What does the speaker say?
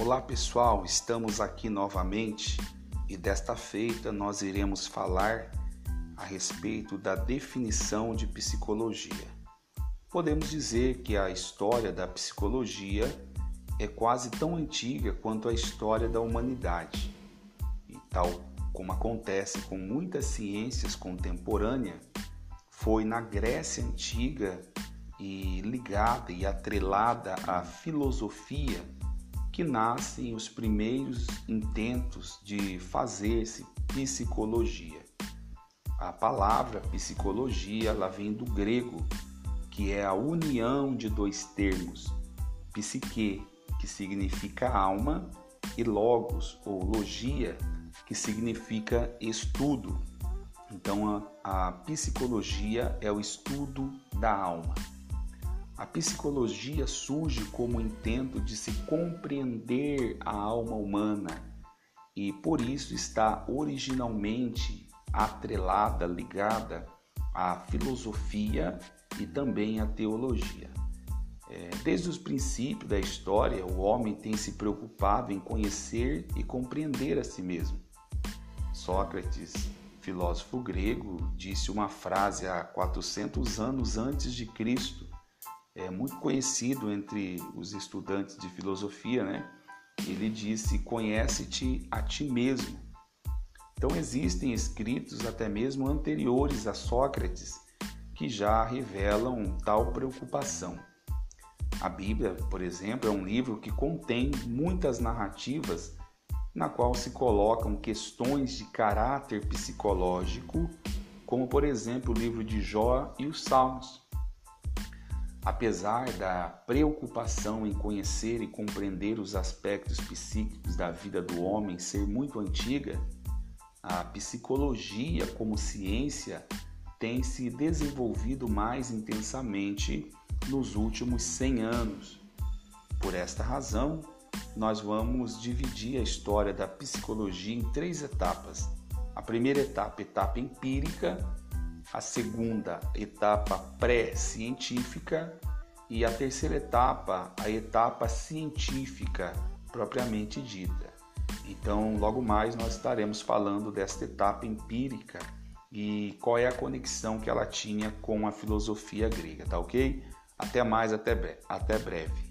Olá pessoal, estamos aqui novamente e desta feita nós iremos falar a respeito da definição de psicologia. Podemos dizer que a história da psicologia é quase tão antiga quanto a história da humanidade. E tal como acontece com muitas ciências contemporâneas, foi na Grécia antiga e ligada e atrelada à filosofia que nascem os primeiros intentos de fazer-se psicologia. A palavra psicologia ela vem do grego, que é a união de dois termos, psique, que significa alma, e logos ou logia, que significa estudo. Então a, a psicologia é o estudo da alma. A psicologia surge como intento de se compreender a alma humana e por isso está originalmente atrelada, ligada à filosofia e também à teologia. É, desde os princípios da história, o homem tem se preocupado em conhecer e compreender a si mesmo. Sócrates, filósofo grego, disse uma frase há 400 anos antes de Cristo é muito conhecido entre os estudantes de filosofia, né? Ele disse: Conhece-te a ti mesmo. Então, existem escritos até mesmo anteriores a Sócrates que já revelam tal preocupação. A Bíblia, por exemplo, é um livro que contém muitas narrativas na qual se colocam questões de caráter psicológico, como por exemplo o livro de Jó e os Salmos. Apesar da preocupação em conhecer e compreender os aspectos psíquicos da vida do homem ser muito antiga, a psicologia como ciência tem se desenvolvido mais intensamente nos últimos 100 anos. Por esta razão, nós vamos dividir a história da psicologia em três etapas. A primeira etapa, etapa empírica, a segunda etapa pré-científica e a terceira etapa, a etapa científica propriamente dita. Então, logo mais nós estaremos falando desta etapa empírica e qual é a conexão que ela tinha com a filosofia grega, tá ok? Até mais, até, até breve.